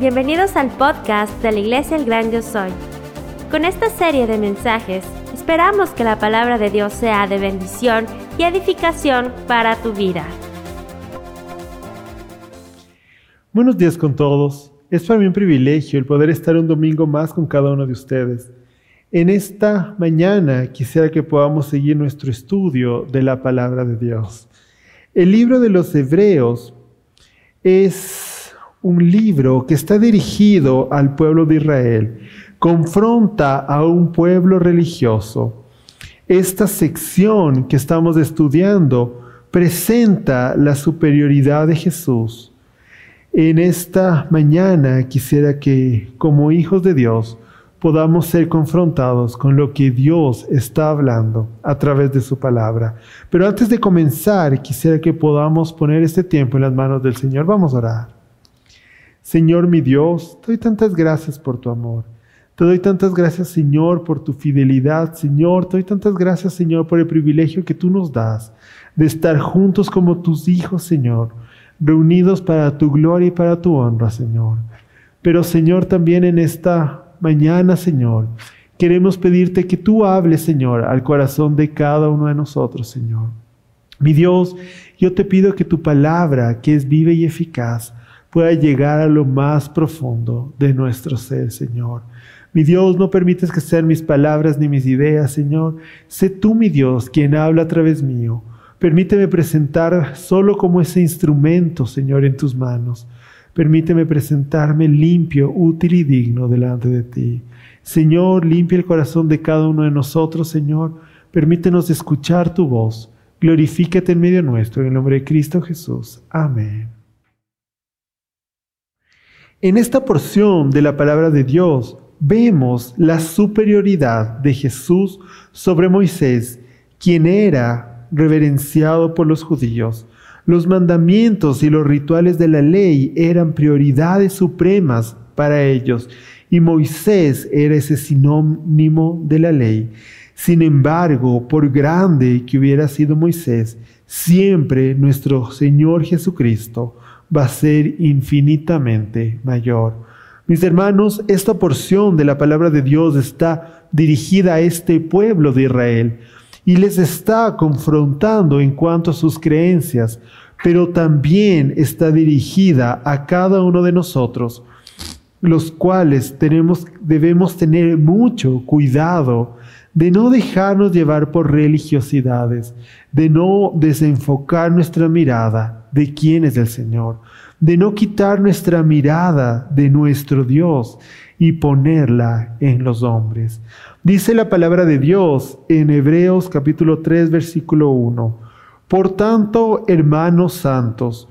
Bienvenidos al podcast de la Iglesia El Gran Yo Soy. Con esta serie de mensajes, esperamos que la palabra de Dios sea de bendición y edificación para tu vida. Buenos días con todos. Es para mí un privilegio el poder estar un domingo más con cada uno de ustedes. En esta mañana quisiera que podamos seguir nuestro estudio de la palabra de Dios. El libro de los Hebreos es un libro que está dirigido al pueblo de Israel, confronta a un pueblo religioso. Esta sección que estamos estudiando presenta la superioridad de Jesús. En esta mañana quisiera que como hijos de Dios podamos ser confrontados con lo que Dios está hablando a través de su palabra. Pero antes de comenzar, quisiera que podamos poner este tiempo en las manos del Señor. Vamos a orar. Señor mi Dios, te doy tantas gracias por tu amor. Te doy tantas gracias, Señor, por tu fidelidad, Señor. Te doy tantas gracias, Señor, por el privilegio que tú nos das de estar juntos como tus hijos, Señor, reunidos para tu gloria y para tu honra, Señor. Pero, Señor, también en esta mañana, Señor, queremos pedirte que tú hables, Señor, al corazón de cada uno de nosotros, Señor. Mi Dios, yo te pido que tu palabra, que es viva y eficaz, pueda llegar a lo más profundo de nuestro ser, Señor. Mi Dios, no permites que sean mis palabras ni mis ideas, Señor. Sé tú, mi Dios, quien habla a través mío. Permíteme presentar solo como ese instrumento, Señor, en tus manos. Permíteme presentarme limpio, útil y digno delante de ti. Señor, limpia el corazón de cada uno de nosotros, Señor. Permítenos escuchar tu voz. Glorifícate en medio nuestro, en el nombre de Cristo Jesús. Amén. En esta porción de la palabra de Dios vemos la superioridad de Jesús sobre Moisés, quien era reverenciado por los judíos. Los mandamientos y los rituales de la ley eran prioridades supremas para ellos y Moisés era ese sinónimo de la ley. Sin embargo, por grande que hubiera sido Moisés, siempre nuestro Señor Jesucristo va a ser infinitamente mayor. Mis hermanos, esta porción de la palabra de Dios está dirigida a este pueblo de Israel y les está confrontando en cuanto a sus creencias, pero también está dirigida a cada uno de nosotros, los cuales tenemos, debemos tener mucho cuidado de no dejarnos llevar por religiosidades, de no desenfocar nuestra mirada de quién es el Señor, de no quitar nuestra mirada de nuestro Dios y ponerla en los hombres. Dice la palabra de Dios en Hebreos capítulo 3 versículo 1. Por tanto, hermanos santos,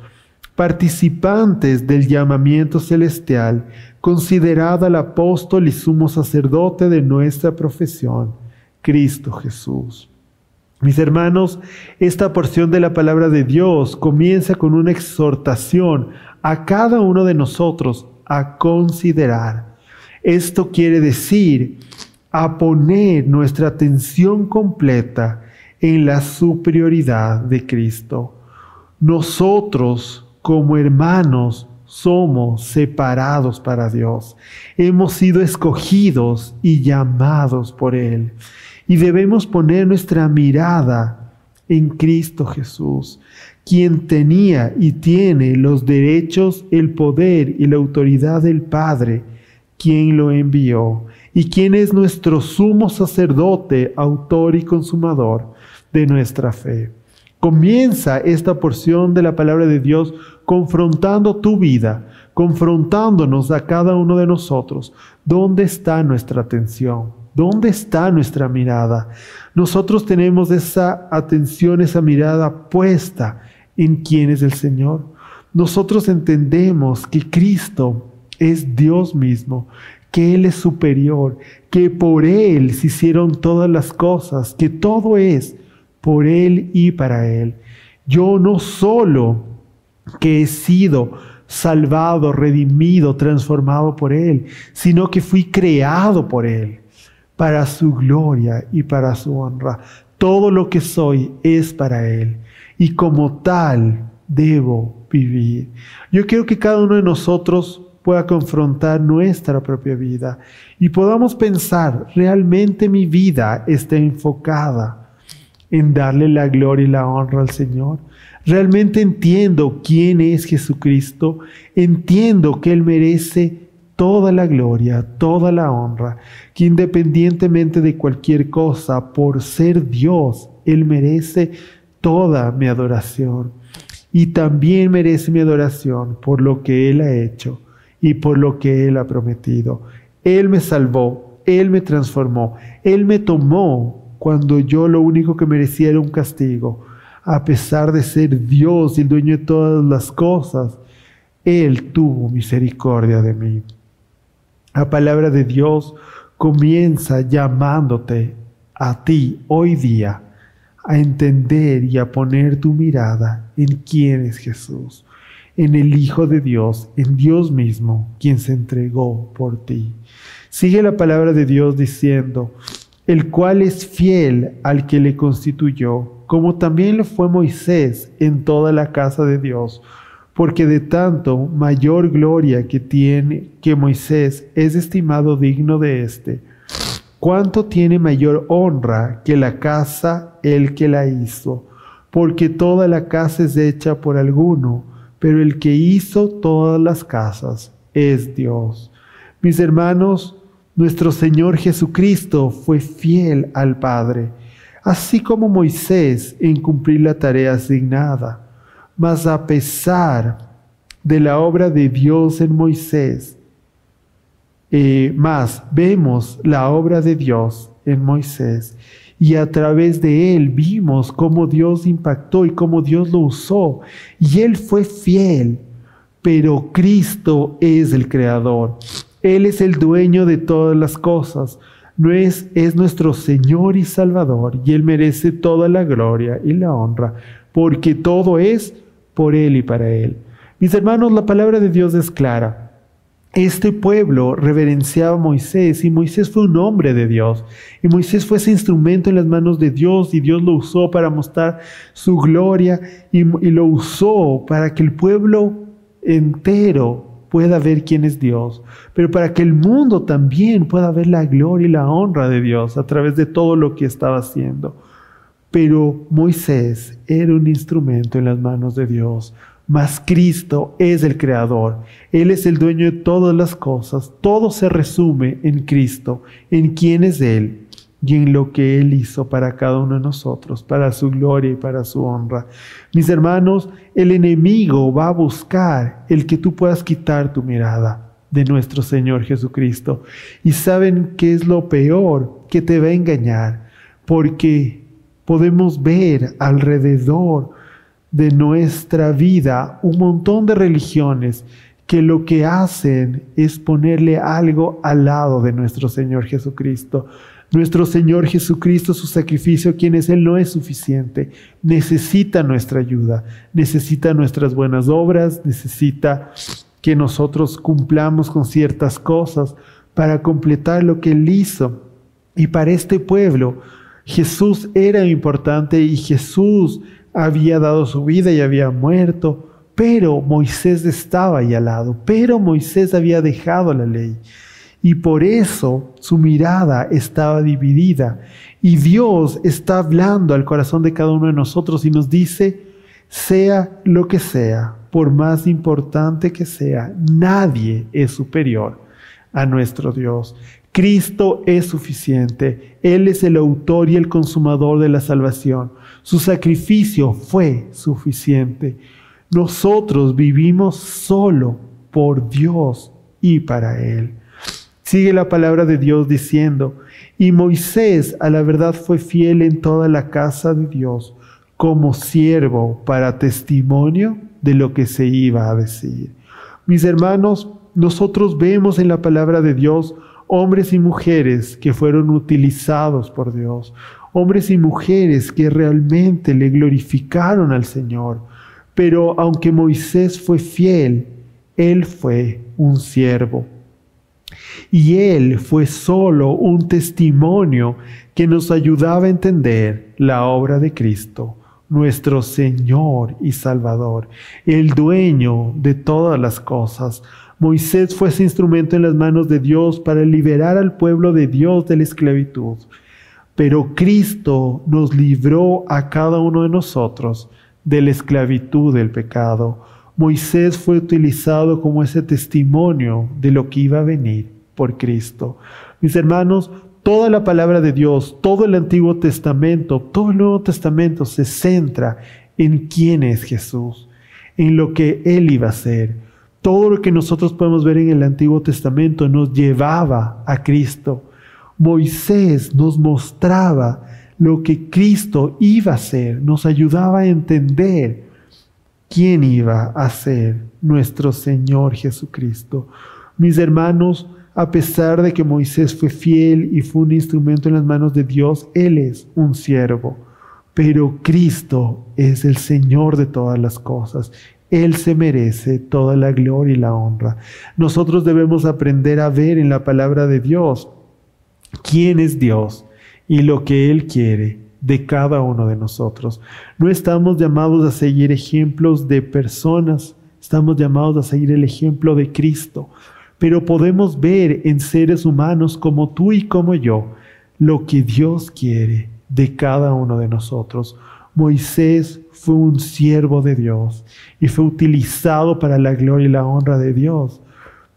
participantes del llamamiento celestial, considerad al apóstol y sumo sacerdote de nuestra profesión, Cristo Jesús. Mis hermanos, esta porción de la palabra de Dios comienza con una exhortación a cada uno de nosotros a considerar. Esto quiere decir a poner nuestra atención completa en la superioridad de Cristo. Nosotros como hermanos somos separados para Dios. Hemos sido escogidos y llamados por Él y debemos poner nuestra mirada en Cristo Jesús, quien tenía y tiene los derechos, el poder y la autoridad del Padre, quien lo envió, y quien es nuestro sumo sacerdote, autor y consumador de nuestra fe. Comienza esta porción de la palabra de Dios confrontando tu vida, confrontándonos a cada uno de nosotros. ¿Dónde está nuestra atención? ¿Dónde está nuestra mirada? Nosotros tenemos esa atención, esa mirada puesta en quién es el Señor. Nosotros entendemos que Cristo es Dios mismo, que Él es superior, que por Él se hicieron todas las cosas, que todo es por Él y para Él. Yo no solo que he sido salvado, redimido, transformado por Él, sino que fui creado por Él para su gloria y para su honra. Todo lo que soy es para Él y como tal debo vivir. Yo quiero que cada uno de nosotros pueda confrontar nuestra propia vida y podamos pensar, ¿realmente mi vida está enfocada en darle la gloria y la honra al Señor? ¿Realmente entiendo quién es Jesucristo? Entiendo que Él merece toda la gloria, toda la honra, que independientemente de cualquier cosa, por ser Dios, Él merece toda mi adoración. Y también merece mi adoración por lo que Él ha hecho y por lo que Él ha prometido. Él me salvó, Él me transformó, Él me tomó cuando yo lo único que merecía era un castigo. A pesar de ser Dios y el dueño de todas las cosas, Él tuvo misericordia de mí. La palabra de Dios comienza llamándote a ti hoy día a entender y a poner tu mirada en quién es Jesús, en el Hijo de Dios, en Dios mismo, quien se entregó por ti. Sigue la palabra de Dios diciendo, el cual es fiel al que le constituyó, como también lo fue Moisés en toda la casa de Dios porque de tanto mayor gloria que tiene que Moisés es estimado digno de éste, cuánto tiene mayor honra que la casa el que la hizo, porque toda la casa es hecha por alguno, pero el que hizo todas las casas es Dios. Mis hermanos, nuestro Señor Jesucristo fue fiel al Padre, así como Moisés en cumplir la tarea asignada mas a pesar de la obra de Dios en Moisés, eh, más vemos la obra de Dios en Moisés y a través de él vimos cómo Dios impactó y cómo Dios lo usó y él fue fiel, pero Cristo es el creador. Él es el dueño de todas las cosas. No es, es nuestro Señor y Salvador y Él merece toda la gloria y la honra, porque todo es por Él y para Él. Mis hermanos, la palabra de Dios es clara. Este pueblo reverenciaba a Moisés y Moisés fue un hombre de Dios. Y Moisés fue ese instrumento en las manos de Dios y Dios lo usó para mostrar su gloria y, y lo usó para que el pueblo entero pueda ver quién es Dios, pero para que el mundo también pueda ver la gloria y la honra de Dios a través de todo lo que estaba haciendo. Pero Moisés era un instrumento en las manos de Dios, mas Cristo es el creador. Él es el dueño de todas las cosas. Todo se resume en Cristo, en quién es Él y en lo que Él hizo para cada uno de nosotros, para su gloria y para su honra. Mis hermanos, el enemigo va a buscar el que tú puedas quitar tu mirada de nuestro Señor Jesucristo. Y saben qué es lo peor que te va a engañar, porque podemos ver alrededor de nuestra vida un montón de religiones que lo que hacen es ponerle algo al lado de nuestro Señor Jesucristo. Nuestro Señor Jesucristo, su sacrificio, quien es Él, no es suficiente. Necesita nuestra ayuda, necesita nuestras buenas obras, necesita que nosotros cumplamos con ciertas cosas para completar lo que Él hizo. Y para este pueblo, Jesús era importante y Jesús había dado su vida y había muerto, pero Moisés estaba ahí al lado, pero Moisés había dejado la ley. Y por eso su mirada estaba dividida. Y Dios está hablando al corazón de cada uno de nosotros y nos dice, sea lo que sea, por más importante que sea, nadie es superior a nuestro Dios. Cristo es suficiente. Él es el autor y el consumador de la salvación. Su sacrificio fue suficiente. Nosotros vivimos solo por Dios y para Él. Sigue la palabra de Dios diciendo, y Moisés a la verdad fue fiel en toda la casa de Dios como siervo para testimonio de lo que se iba a decir. Mis hermanos, nosotros vemos en la palabra de Dios hombres y mujeres que fueron utilizados por Dios, hombres y mujeres que realmente le glorificaron al Señor. Pero aunque Moisés fue fiel, él fue un siervo. Y él fue solo un testimonio que nos ayudaba a entender la obra de Cristo, nuestro Señor y Salvador, el dueño de todas las cosas. Moisés fue ese instrumento en las manos de Dios para liberar al pueblo de Dios de la esclavitud. Pero Cristo nos libró a cada uno de nosotros de la esclavitud del pecado. Moisés fue utilizado como ese testimonio de lo que iba a venir por Cristo. Mis hermanos, toda la palabra de Dios, todo el Antiguo Testamento, todo el Nuevo Testamento se centra en quién es Jesús, en lo que Él iba a ser. Todo lo que nosotros podemos ver en el Antiguo Testamento nos llevaba a Cristo. Moisés nos mostraba lo que Cristo iba a ser, nos ayudaba a entender quién iba a ser nuestro Señor Jesucristo. Mis hermanos, a pesar de que Moisés fue fiel y fue un instrumento en las manos de Dios, Él es un siervo. Pero Cristo es el Señor de todas las cosas. Él se merece toda la gloria y la honra. Nosotros debemos aprender a ver en la palabra de Dios quién es Dios y lo que Él quiere de cada uno de nosotros. No estamos llamados a seguir ejemplos de personas, estamos llamados a seguir el ejemplo de Cristo pero podemos ver en seres humanos como tú y como yo lo que Dios quiere de cada uno de nosotros. Moisés fue un siervo de Dios y fue utilizado para la gloria y la honra de Dios,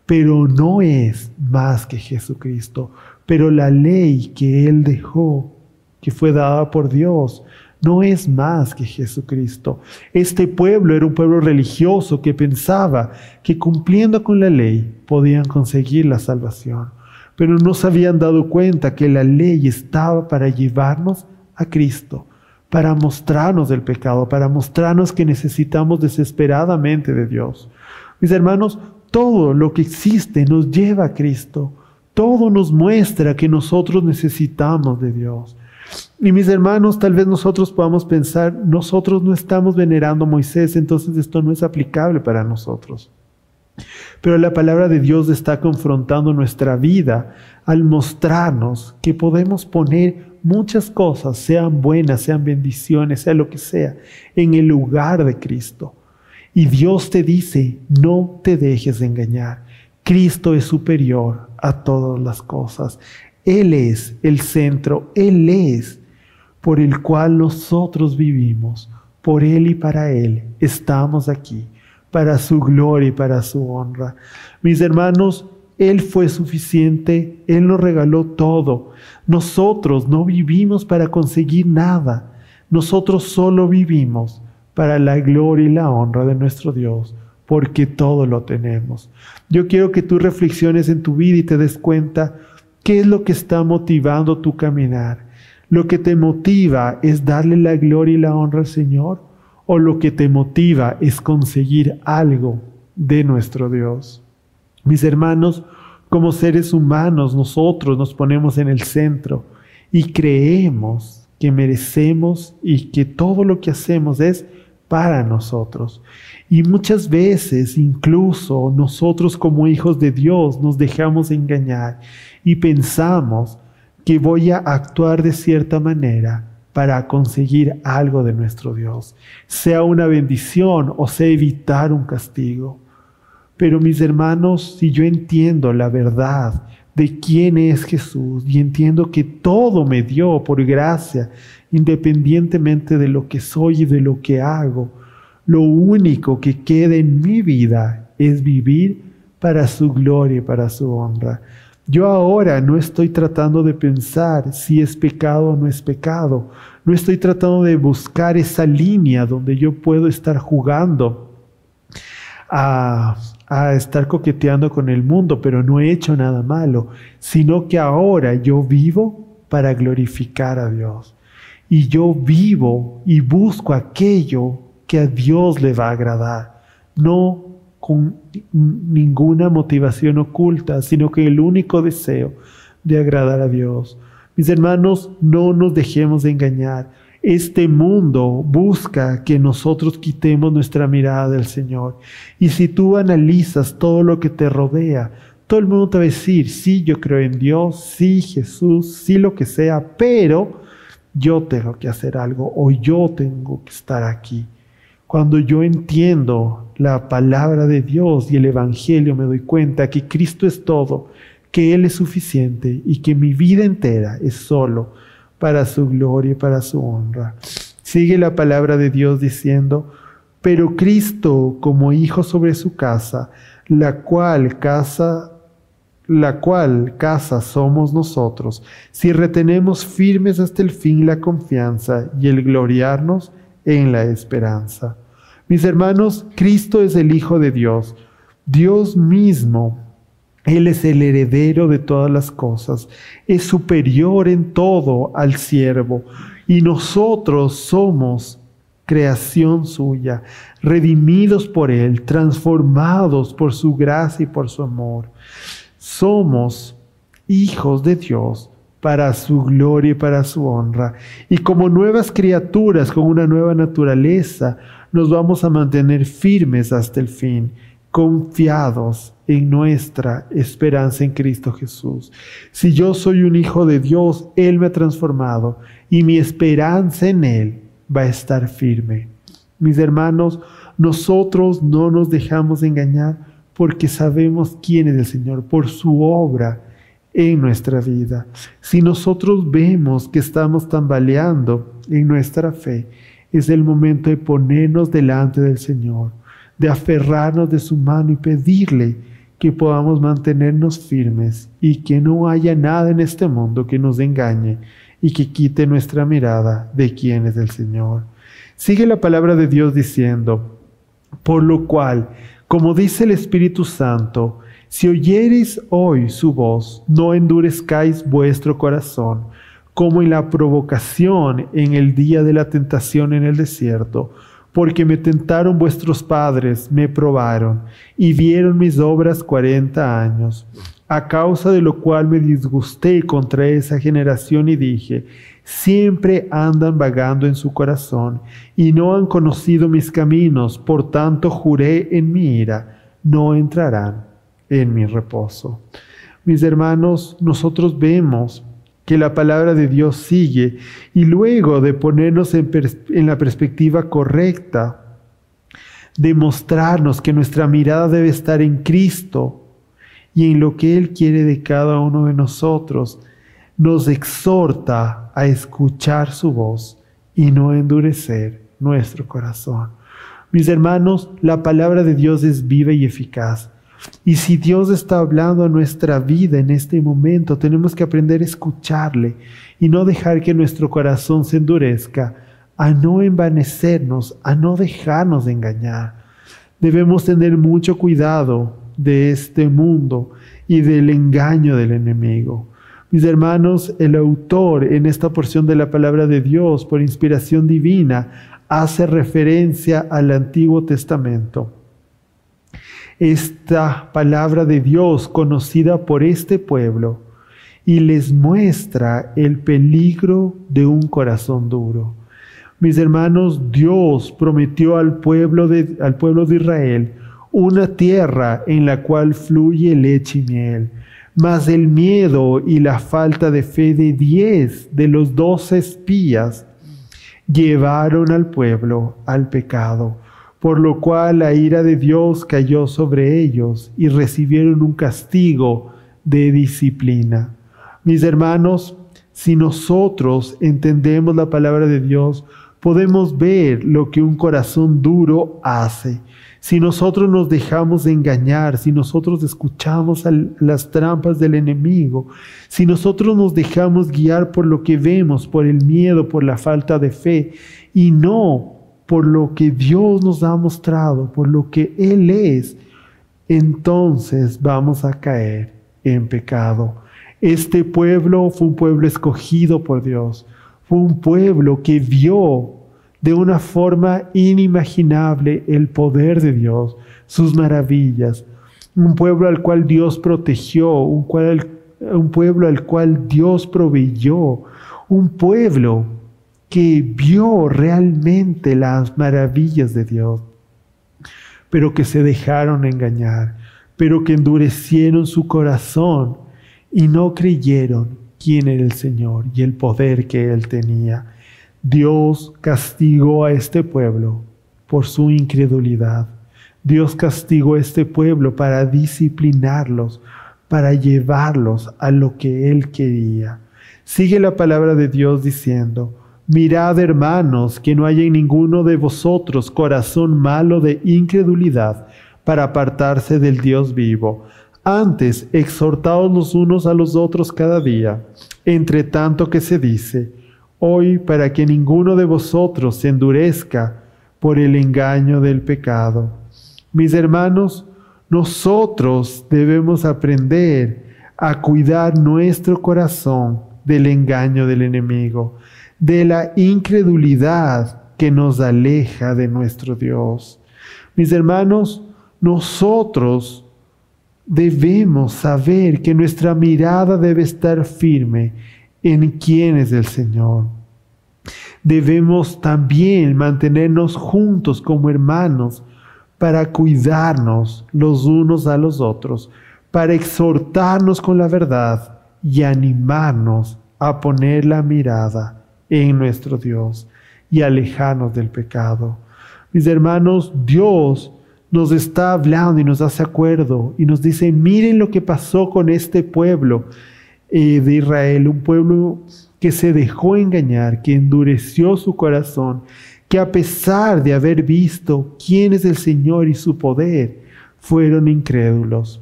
pero no es más que Jesucristo. Pero la ley que él dejó, que fue dada por Dios, no es más que Jesucristo. Este pueblo era un pueblo religioso que pensaba que cumpliendo con la ley podían conseguir la salvación, pero no se habían dado cuenta que la ley estaba para llevarnos a Cristo, para mostrarnos del pecado, para mostrarnos que necesitamos desesperadamente de Dios. Mis hermanos, todo lo que existe nos lleva a Cristo. Todo nos muestra que nosotros necesitamos de Dios. Y mis hermanos, tal vez nosotros podamos pensar, nosotros no estamos venerando a Moisés, entonces esto no es aplicable para nosotros. Pero la palabra de Dios está confrontando nuestra vida al mostrarnos que podemos poner muchas cosas, sean buenas, sean bendiciones, sea lo que sea, en el lugar de Cristo. Y Dios te dice, no te dejes de engañar. Cristo es superior a todas las cosas. Él es el centro, Él es por el cual nosotros vivimos. Por Él y para Él estamos aquí, para su gloria y para su honra. Mis hermanos, Él fue suficiente, Él nos regaló todo. Nosotros no vivimos para conseguir nada, nosotros solo vivimos para la gloria y la honra de nuestro Dios, porque todo lo tenemos. Yo quiero que tú reflexiones en tu vida y te des cuenta ¿Qué es lo que está motivando tu caminar? ¿Lo que te motiva es darle la gloria y la honra al Señor? ¿O lo que te motiva es conseguir algo de nuestro Dios? Mis hermanos, como seres humanos nosotros nos ponemos en el centro y creemos que merecemos y que todo lo que hacemos es para nosotros. Y muchas veces incluso nosotros como hijos de Dios nos dejamos engañar y pensamos que voy a actuar de cierta manera para conseguir algo de nuestro Dios, sea una bendición o sea evitar un castigo. Pero mis hermanos, si yo entiendo la verdad de quién es Jesús y entiendo que todo me dio por gracia, independientemente de lo que soy y de lo que hago, lo único que queda en mi vida es vivir para su gloria y para su honra. Yo ahora no estoy tratando de pensar si es pecado o no es pecado. No estoy tratando de buscar esa línea donde yo puedo estar jugando a, a, estar coqueteando con el mundo, pero no he hecho nada malo, sino que ahora yo vivo para glorificar a Dios. Y yo vivo y busco aquello que a Dios le va a agradar, no con ninguna motivación oculta, sino que el único deseo de agradar a Dios. Mis hermanos, no nos dejemos de engañar. Este mundo busca que nosotros quitemos nuestra mirada del Señor. Y si tú analizas todo lo que te rodea, todo el mundo te va a decir, sí, yo creo en Dios, sí, Jesús, sí, lo que sea, pero yo tengo que hacer algo o yo tengo que estar aquí. Cuando yo entiendo la palabra de Dios y el Evangelio, me doy cuenta que Cristo es todo, que Él es suficiente y que mi vida entera es solo para su gloria y para su honra. Sigue la palabra de Dios diciendo, pero Cristo como hijo sobre su casa, la cual casa la cual casa somos nosotros, si retenemos firmes hasta el fin la confianza y el gloriarnos en la esperanza. Mis hermanos, Cristo es el Hijo de Dios, Dios mismo. Él es el heredero de todas las cosas, es superior en todo al siervo, y nosotros somos creación suya, redimidos por Él, transformados por su gracia y por su amor. Somos hijos de Dios para su gloria y para su honra. Y como nuevas criaturas con una nueva naturaleza, nos vamos a mantener firmes hasta el fin, confiados en nuestra esperanza en Cristo Jesús. Si yo soy un hijo de Dios, Él me ha transformado y mi esperanza en Él va a estar firme. Mis hermanos, nosotros no nos dejamos engañar porque sabemos quién es el Señor, por su obra en nuestra vida. Si nosotros vemos que estamos tambaleando en nuestra fe, es el momento de ponernos delante del Señor, de aferrarnos de su mano y pedirle que podamos mantenernos firmes y que no haya nada en este mundo que nos engañe y que quite nuestra mirada de quién es el Señor. Sigue la palabra de Dios diciendo, por lo cual, como dice el Espíritu Santo, si oyereis hoy su voz, no endurezcáis vuestro corazón, como en la provocación en el día de la tentación en el desierto, porque me tentaron vuestros padres, me probaron, y vieron mis obras cuarenta años, a causa de lo cual me disgusté contra esa generación y dije, siempre andan vagando en su corazón, y no han conocido mis caminos, por tanto juré en mi ira, no entrarán en mi reposo. Mis hermanos, nosotros vemos que la palabra de Dios sigue y luego de ponernos en, la perspectiva correcta, demostrarnos que nuestra mirada debe estar en Cristo y en lo que Él quiere de cada uno de nosotros, nos exhorta a escuchar su voz y no endurecer nuestro corazón. Mis hermanos, la palabra de Dios es viva y eficaz y si Dios está hablando a nuestra vida en este momento, tenemos que aprender a escucharle y no dejar que nuestro corazón se endurezca, a no envanecernos, a no dejarnos de engañar. Debemos tener mucho cuidado de este mundo y del engaño del enemigo. Mis hermanos, el autor en esta porción de la palabra de Dios, por inspiración divina, hace referencia al Antiguo Testamento esta palabra de Dios conocida por este pueblo y les muestra el peligro de un corazón duro. Mis hermanos, Dios prometió al pueblo de, al pueblo de Israel una tierra en la cual fluye leche y miel, mas el miedo y la falta de fe de diez de los doce espías llevaron al pueblo al pecado por lo cual la ira de Dios cayó sobre ellos y recibieron un castigo de disciplina. Mis hermanos, si nosotros entendemos la palabra de Dios, podemos ver lo que un corazón duro hace. Si nosotros nos dejamos de engañar, si nosotros escuchamos las trampas del enemigo, si nosotros nos dejamos guiar por lo que vemos, por el miedo, por la falta de fe, y no por lo que Dios nos ha mostrado, por lo que Él es, entonces vamos a caer en pecado. Este pueblo fue un pueblo escogido por Dios, fue un pueblo que vio de una forma inimaginable el poder de Dios, sus maravillas, un pueblo al cual Dios protegió, un, un pueblo al cual Dios proveyó, un pueblo que vio realmente las maravillas de Dios, pero que se dejaron engañar, pero que endurecieron su corazón y no creyeron quién era el Señor y el poder que Él tenía. Dios castigó a este pueblo por su incredulidad. Dios castigó a este pueblo para disciplinarlos, para llevarlos a lo que Él quería. Sigue la palabra de Dios diciendo, Mirad hermanos, que no haya en ninguno de vosotros corazón malo de incredulidad para apartarse del Dios vivo. Antes, exhortaos los unos a los otros cada día, entre tanto que se dice, hoy para que ninguno de vosotros se endurezca por el engaño del pecado. Mis hermanos, nosotros debemos aprender a cuidar nuestro corazón del engaño del enemigo, de la incredulidad que nos aleja de nuestro Dios. Mis hermanos, nosotros debemos saber que nuestra mirada debe estar firme en quién es el Señor. Debemos también mantenernos juntos como hermanos para cuidarnos los unos a los otros, para exhortarnos con la verdad y animarnos a poner la mirada en nuestro Dios y alejarnos del pecado. Mis hermanos, Dios nos está hablando y nos hace acuerdo y nos dice, miren lo que pasó con este pueblo eh, de Israel, un pueblo que se dejó engañar, que endureció su corazón, que a pesar de haber visto quién es el Señor y su poder, fueron incrédulos.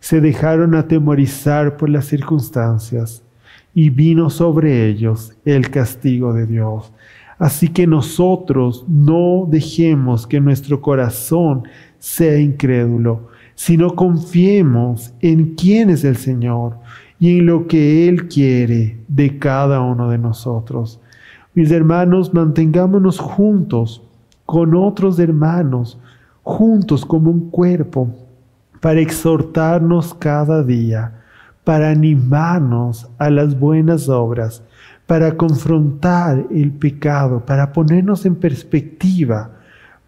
Se dejaron atemorizar por las circunstancias y vino sobre ellos el castigo de Dios. Así que nosotros no dejemos que nuestro corazón sea incrédulo, sino confiemos en quién es el Señor y en lo que Él quiere de cada uno de nosotros. Mis hermanos, mantengámonos juntos con otros hermanos, juntos como un cuerpo, para exhortarnos cada día, para animarnos a las buenas obras para confrontar el pecado, para ponernos en perspectiva,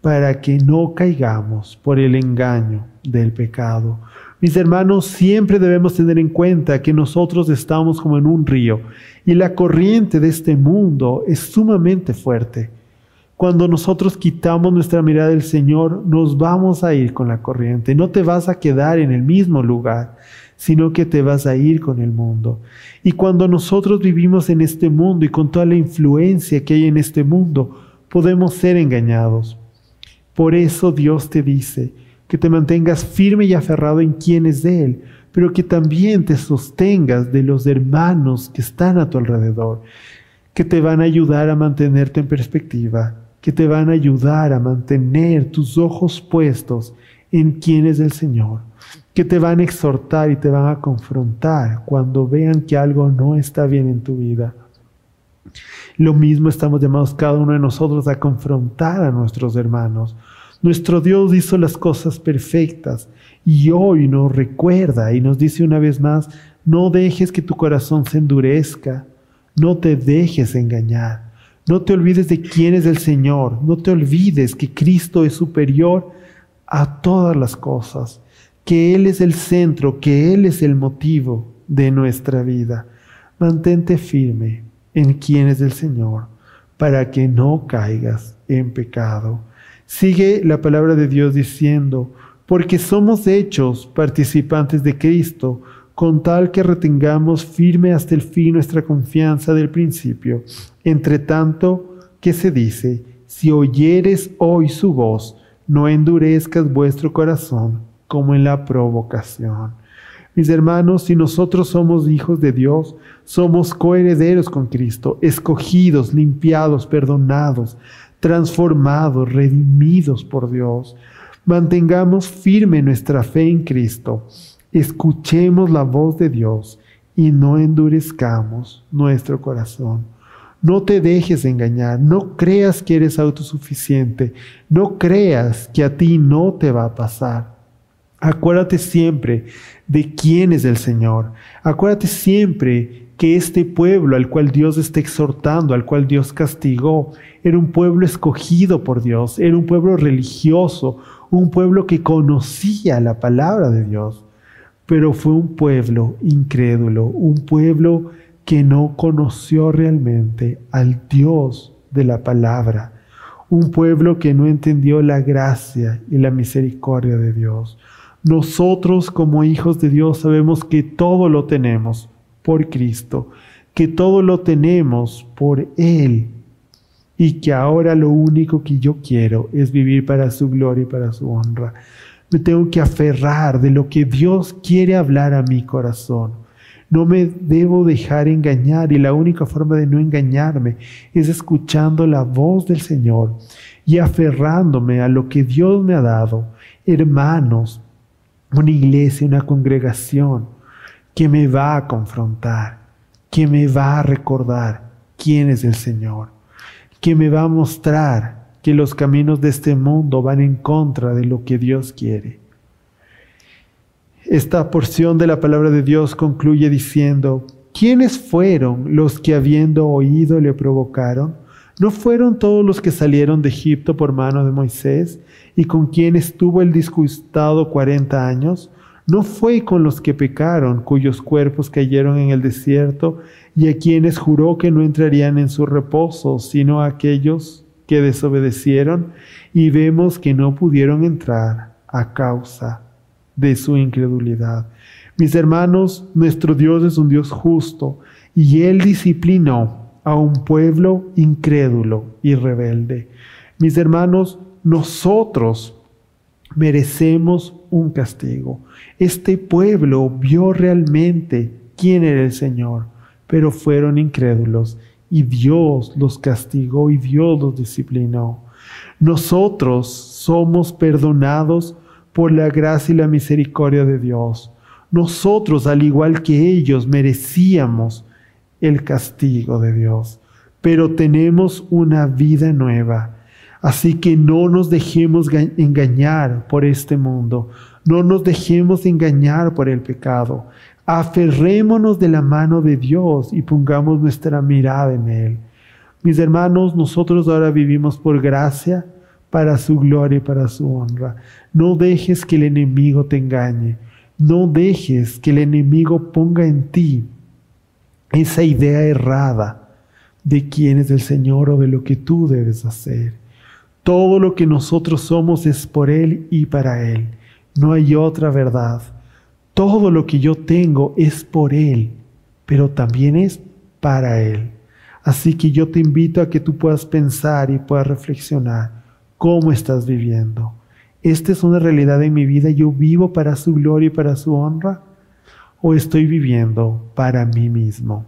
para que no caigamos por el engaño del pecado. Mis hermanos, siempre debemos tener en cuenta que nosotros estamos como en un río y la corriente de este mundo es sumamente fuerte. Cuando nosotros quitamos nuestra mirada del Señor, nos vamos a ir con la corriente. No te vas a quedar en el mismo lugar, sino que te vas a ir con el mundo. Y cuando nosotros vivimos en este mundo y con toda la influencia que hay en este mundo, podemos ser engañados. Por eso Dios te dice que te mantengas firme y aferrado en quien es de Él, pero que también te sostengas de los hermanos que están a tu alrededor, que te van a ayudar a mantenerte en perspectiva, que te van a ayudar a mantener tus ojos puestos en quién es el Señor que te van a exhortar y te van a confrontar cuando vean que algo no está bien en tu vida. Lo mismo estamos llamados cada uno de nosotros a confrontar a nuestros hermanos. Nuestro Dios hizo las cosas perfectas y hoy nos recuerda y nos dice una vez más, no dejes que tu corazón se endurezca, no te dejes engañar, no te olvides de quién es el Señor, no te olvides que Cristo es superior a todas las cosas que Él es el centro, que Él es el motivo de nuestra vida. Mantente firme en quién es el Señor, para que no caigas en pecado. Sigue la palabra de Dios diciendo, porque somos hechos participantes de Cristo, con tal que retengamos firme hasta el fin nuestra confianza del principio. Entre tanto, que se dice, si oyeres hoy su voz, no endurezcas vuestro corazón como en la provocación. Mis hermanos, si nosotros somos hijos de Dios, somos coherederos con Cristo, escogidos, limpiados, perdonados, transformados, redimidos por Dios. Mantengamos firme nuestra fe en Cristo, escuchemos la voz de Dios y no endurezcamos nuestro corazón. No te dejes engañar, no creas que eres autosuficiente, no creas que a ti no te va a pasar. Acuérdate siempre de quién es el Señor. Acuérdate siempre que este pueblo al cual Dios está exhortando, al cual Dios castigó, era un pueblo escogido por Dios, era un pueblo religioso, un pueblo que conocía la palabra de Dios. pero fue un pueblo incrédulo, un pueblo que no conoció realmente al Dios de la palabra, un pueblo que no entendió la gracia y la misericordia de Dios. Nosotros como hijos de Dios sabemos que todo lo tenemos por Cristo, que todo lo tenemos por Él y que ahora lo único que yo quiero es vivir para su gloria y para su honra. Me tengo que aferrar de lo que Dios quiere hablar a mi corazón. No me debo dejar engañar y la única forma de no engañarme es escuchando la voz del Señor y aferrándome a lo que Dios me ha dado. Hermanos, una iglesia, una congregación que me va a confrontar, que me va a recordar quién es el Señor, que me va a mostrar que los caminos de este mundo van en contra de lo que Dios quiere. Esta porción de la palabra de Dios concluye diciendo, ¿quiénes fueron los que habiendo oído le provocaron? ¿No fueron todos los que salieron de Egipto por mano de Moisés y con quien estuvo el disgustado cuarenta años? ¿No fue con los que pecaron, cuyos cuerpos cayeron en el desierto y a quienes juró que no entrarían en su reposo, sino a aquellos que desobedecieron y vemos que no pudieron entrar a causa de su incredulidad? Mis hermanos, nuestro Dios es un Dios justo y Él disciplinó a un pueblo incrédulo y rebelde. Mis hermanos, nosotros merecemos un castigo. Este pueblo vio realmente quién era el Señor, pero fueron incrédulos y Dios los castigó y Dios los disciplinó. Nosotros somos perdonados por la gracia y la misericordia de Dios. Nosotros, al igual que ellos, merecíamos el castigo de Dios, pero tenemos una vida nueva. Así que no nos dejemos engañar por este mundo, no nos dejemos engañar por el pecado. Aferrémonos de la mano de Dios y pongamos nuestra mirada en Él. Mis hermanos, nosotros ahora vivimos por gracia, para su gloria y para su honra. No dejes que el enemigo te engañe. No dejes que el enemigo ponga en ti esa idea errada de quién es el Señor o de lo que tú debes hacer. Todo lo que nosotros somos es por Él y para Él. No hay otra verdad. Todo lo que yo tengo es por Él, pero también es para Él. Así que yo te invito a que tú puedas pensar y puedas reflexionar cómo estás viviendo. ¿Esta es una realidad en mi vida? ¿Yo vivo para su gloria y para su honra? O estoy viviendo para mí mismo?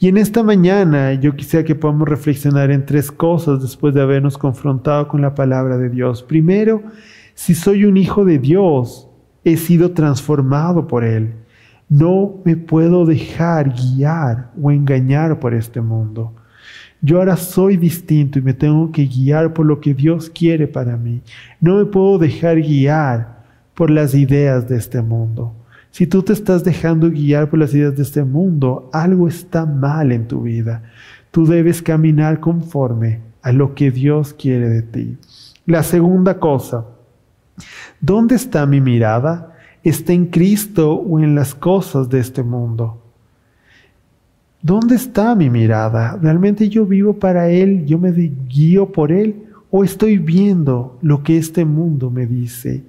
Y en esta mañana yo quisiera que podamos reflexionar en tres cosas después de habernos confrontado con la palabra de Dios. Primero, si soy un hijo de Dios, he sido transformado por Él. No me puedo dejar guiar o engañar por este mundo. Yo ahora soy distinto y me tengo que guiar por lo que Dios quiere para mí. No me puedo dejar guiar por las ideas de este mundo. Si tú te estás dejando guiar por las ideas de este mundo, algo está mal en tu vida. Tú debes caminar conforme a lo que Dios quiere de ti. La segunda cosa, ¿dónde está mi mirada? ¿Está en Cristo o en las cosas de este mundo? ¿Dónde está mi mirada? ¿Realmente yo vivo para Él? ¿Yo me guío por Él? ¿O estoy viendo lo que este mundo me dice?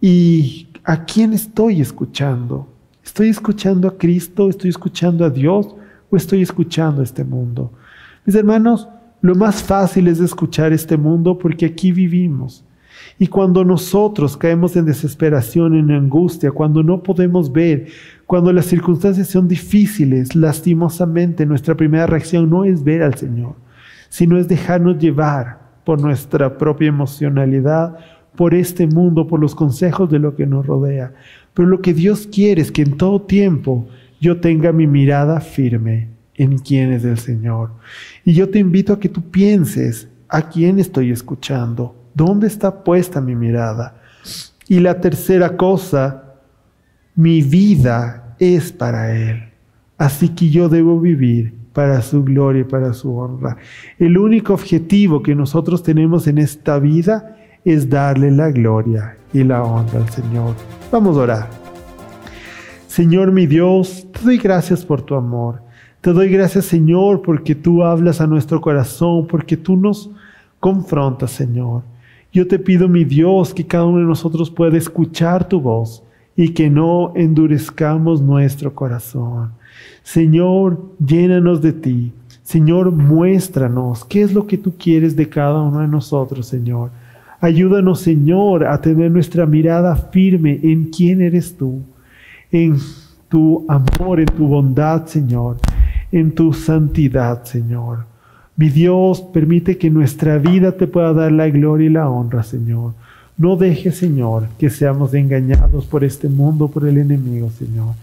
Y ¿A quién estoy escuchando? ¿Estoy escuchando a Cristo? ¿Estoy escuchando a Dios? ¿O estoy escuchando a este mundo? Mis hermanos, lo más fácil es escuchar este mundo porque aquí vivimos. Y cuando nosotros caemos en desesperación, en angustia, cuando no podemos ver, cuando las circunstancias son difíciles, lastimosamente nuestra primera reacción no es ver al Señor, sino es dejarnos llevar por nuestra propia emocionalidad por este mundo, por los consejos de lo que nos rodea. Pero lo que Dios quiere es que en todo tiempo yo tenga mi mirada firme en quién es el Señor. Y yo te invito a que tú pienses a quién estoy escuchando, dónde está puesta mi mirada. Y la tercera cosa, mi vida es para Él. Así que yo debo vivir para su gloria y para su honra. El único objetivo que nosotros tenemos en esta vida es darle la gloria y la honra al Señor. Vamos a orar. Señor mi Dios, te doy gracias por tu amor. Te doy gracias, Señor, porque tú hablas a nuestro corazón, porque tú nos confrontas, Señor. Yo te pido, mi Dios, que cada uno de nosotros pueda escuchar tu voz y que no endurezcamos nuestro corazón. Señor, llénanos de ti. Señor, muéstranos qué es lo que tú quieres de cada uno de nosotros, Señor. Ayúdanos, Señor, a tener nuestra mirada firme en quién eres tú, en tu amor, en tu bondad, Señor, en tu santidad, Señor. Mi Dios, permite que nuestra vida te pueda dar la gloria y la honra, Señor. No dejes, Señor, que seamos engañados por este mundo, por el enemigo, Señor.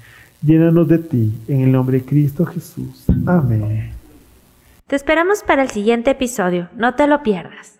Llénanos de ti, en el nombre de Cristo Jesús. Amén. Te esperamos para el siguiente episodio. No te lo pierdas.